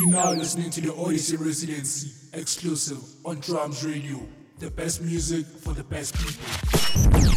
You're now listening to the Odyssey Residency, exclusive on Drums Radio. The best music for the best people.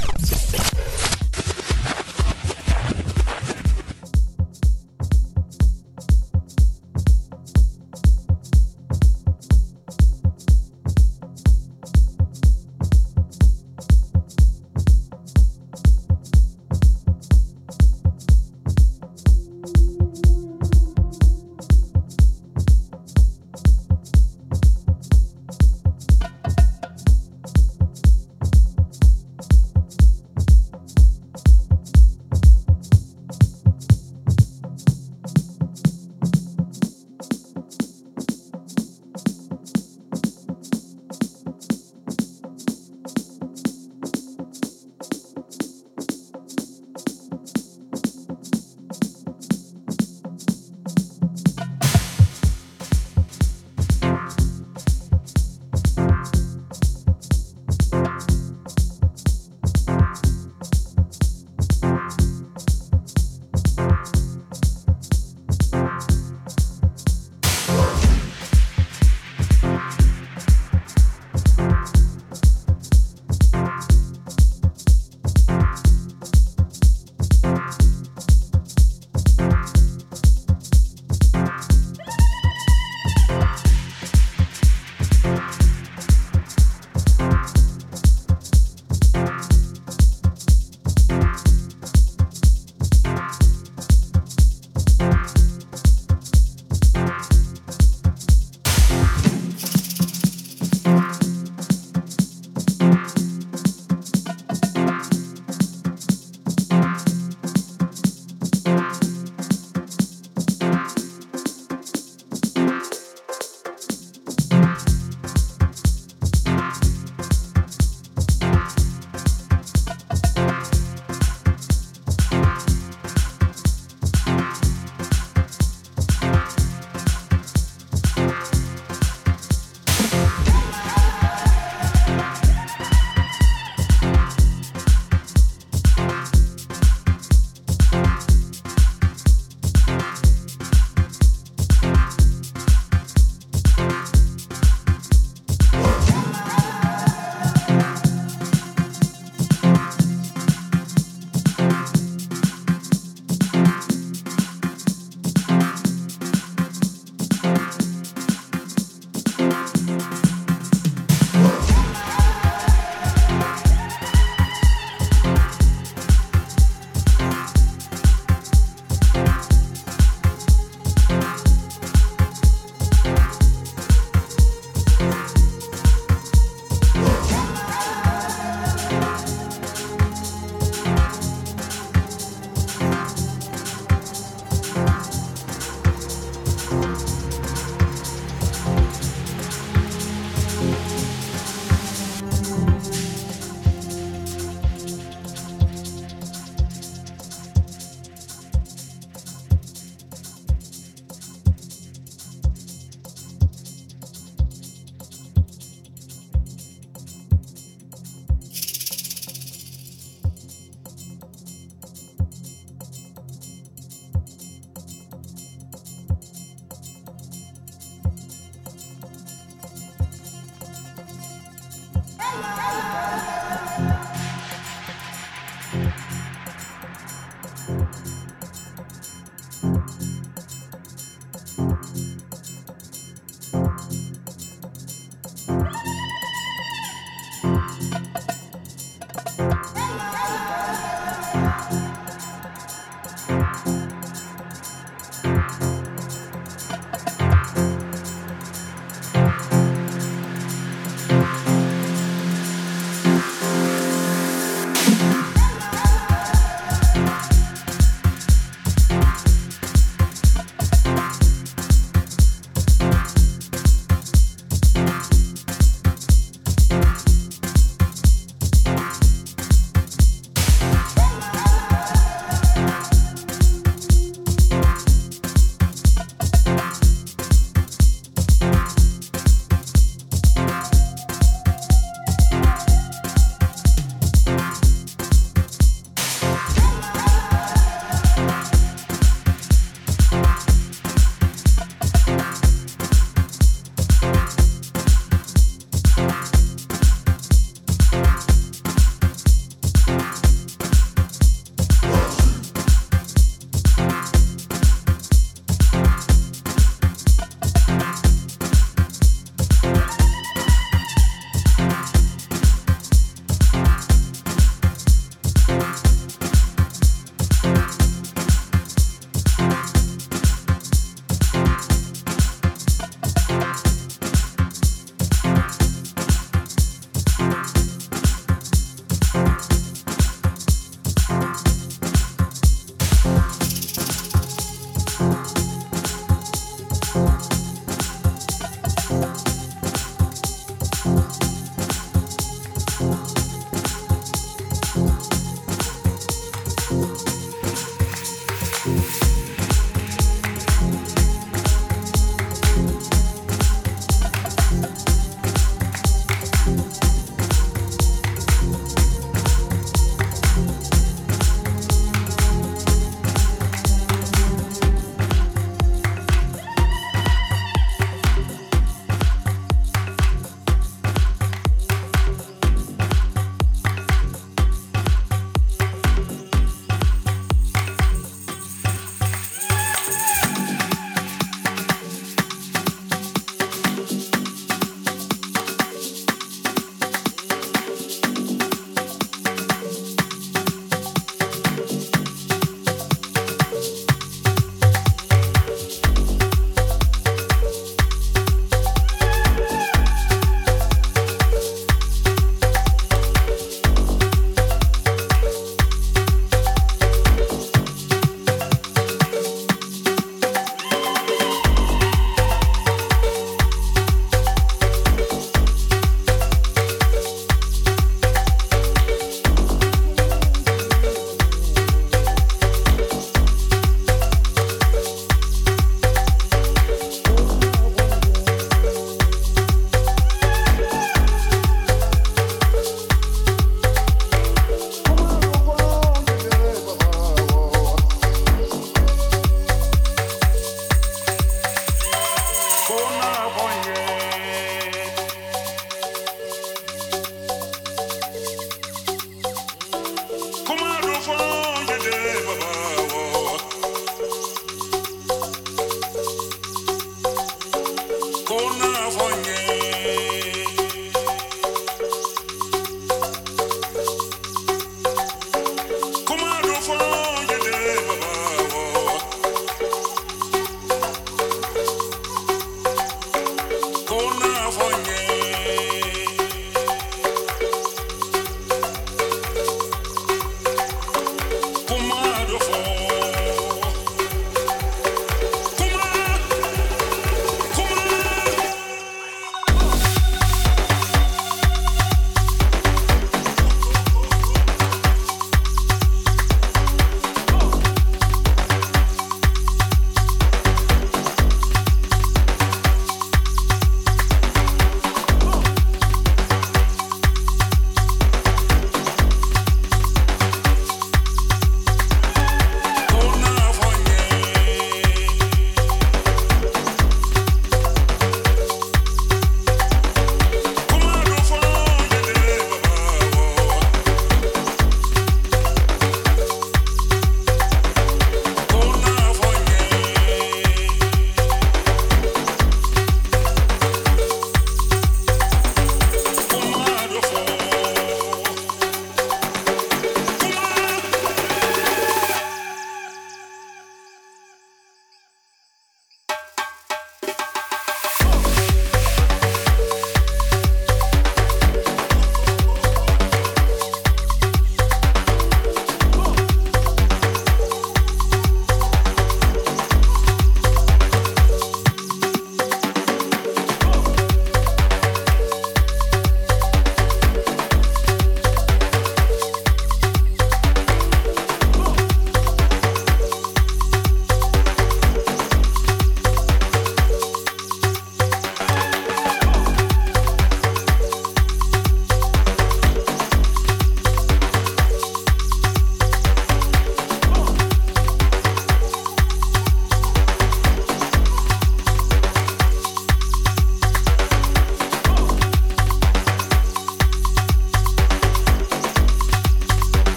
yeah.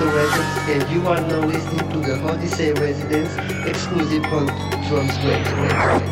You are now listening to the Odyssey Residence exclusive on Drums Radio.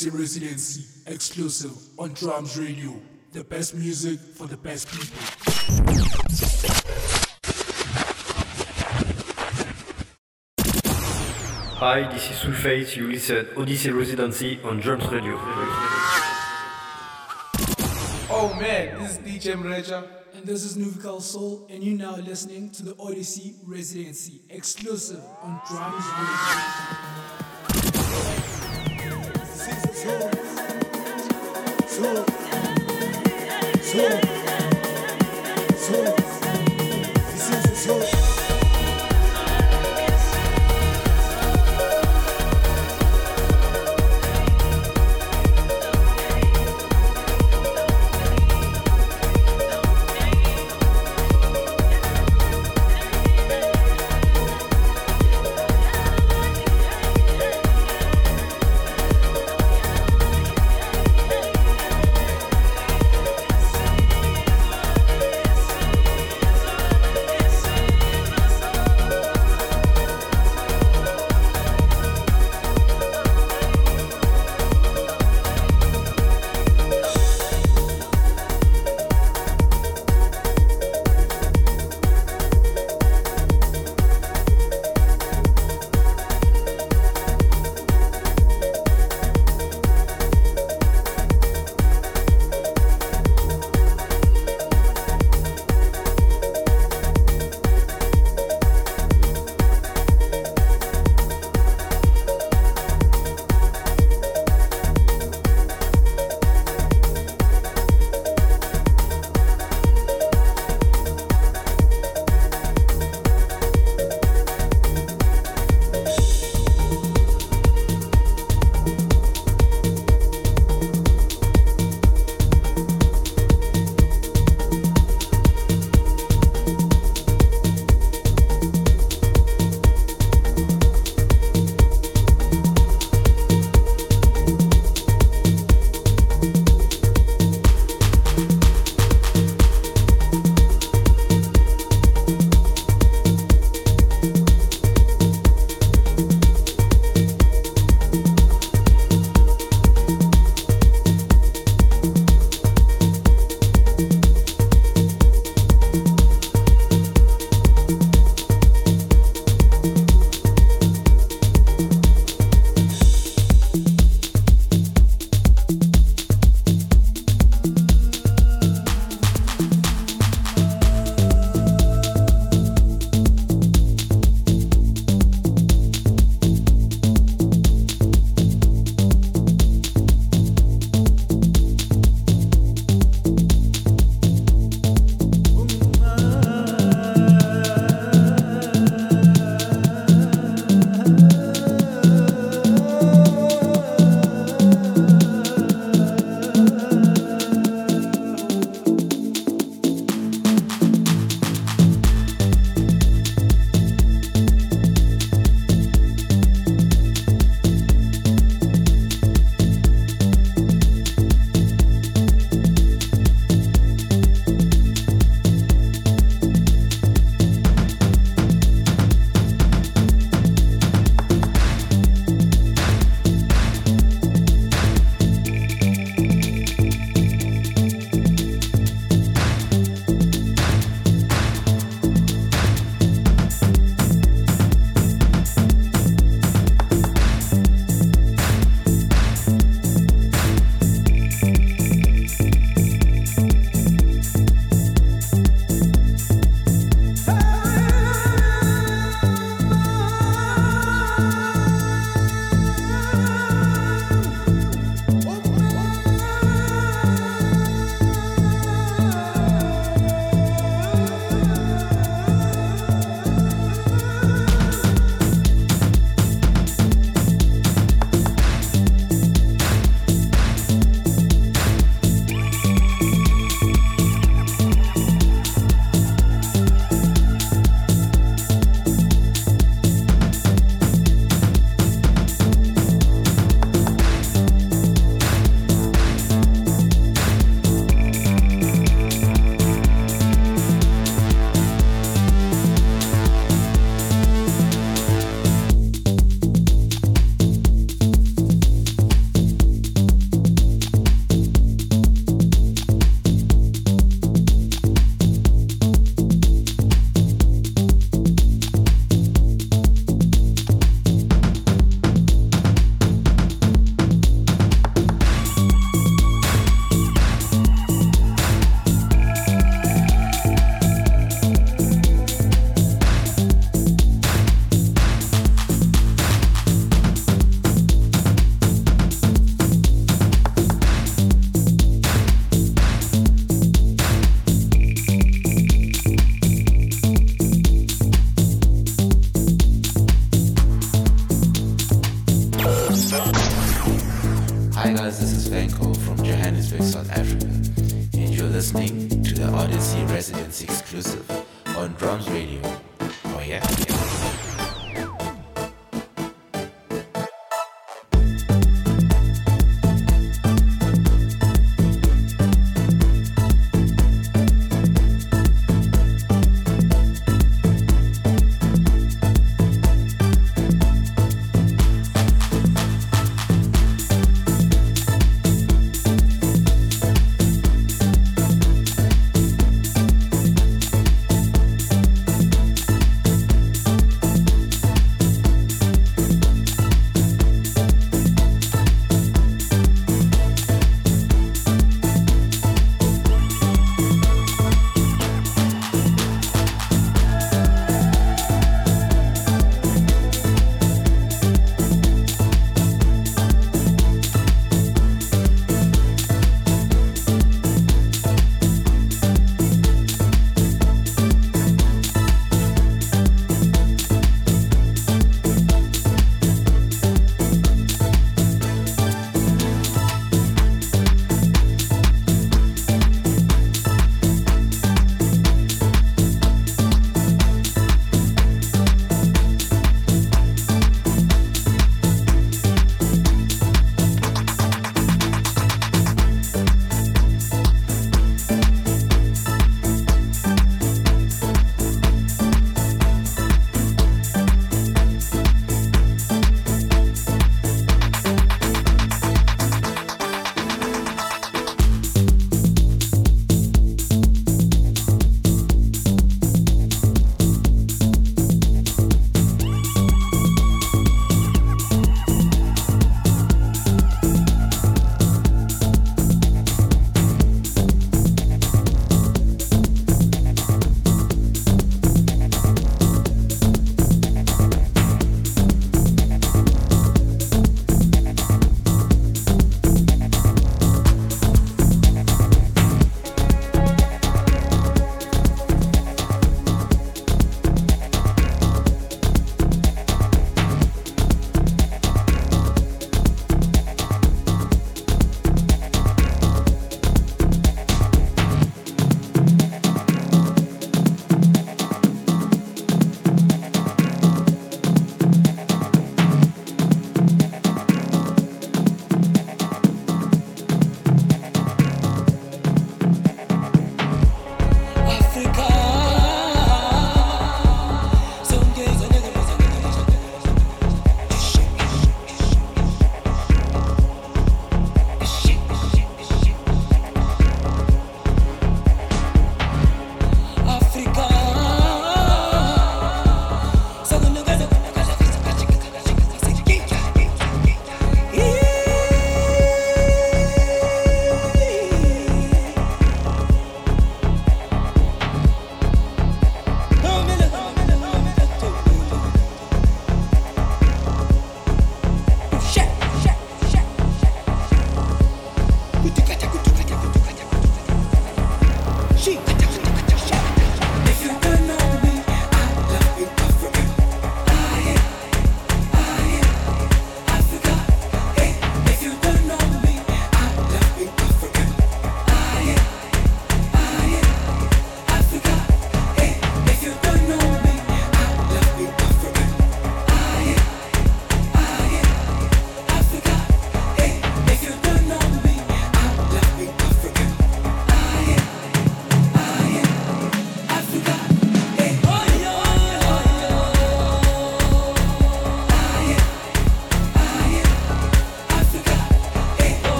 To Residency exclusive on Drums Radio. The best music for the best people. Hi, this is Sulfate. You listen Odyssey Residency on Drums Radio. Oh man, this is DJ Mreja. And this is Nuvical Soul, and you're now listening to the Odyssey Residency exclusive on Drums Radio. Thank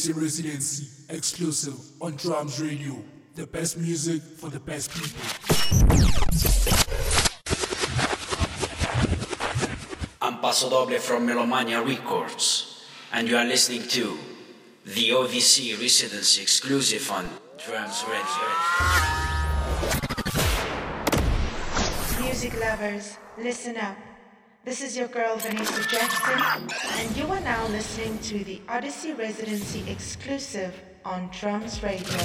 to the Odyssey Residency exclusive on Drums Radio. The best music for the best people. I'm Paso Doble from Melomania Records, and you are listening to the ODC Residency exclusive on Drums Radio. Music lovers, listen up. This is your girl Vanessa Jackson, and you are now listening to the Odyssey Residency exclusive on Drums Radio.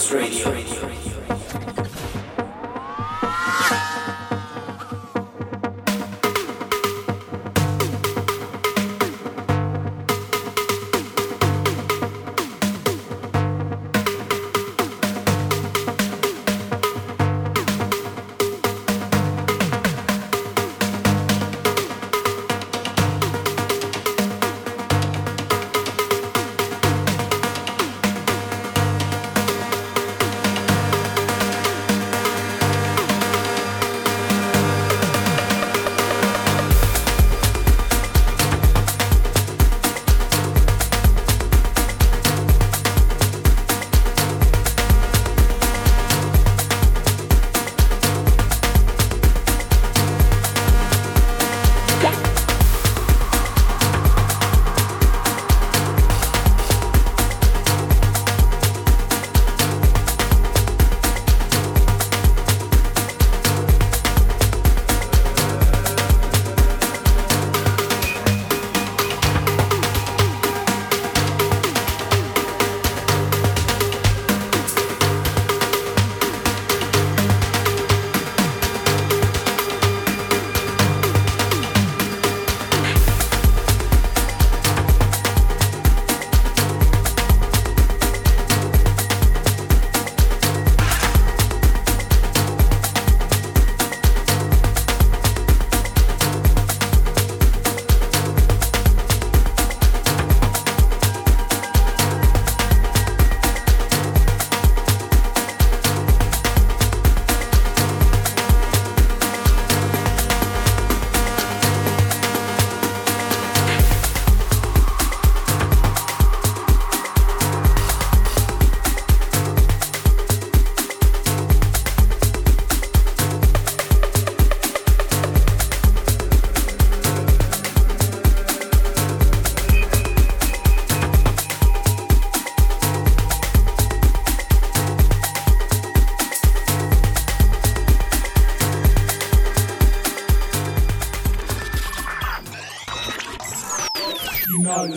Drums Radio.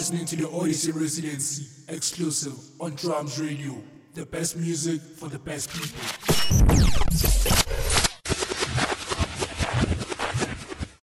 Listening to the Odyssey Residency exclusive on Drums Radio. The best music for the best people.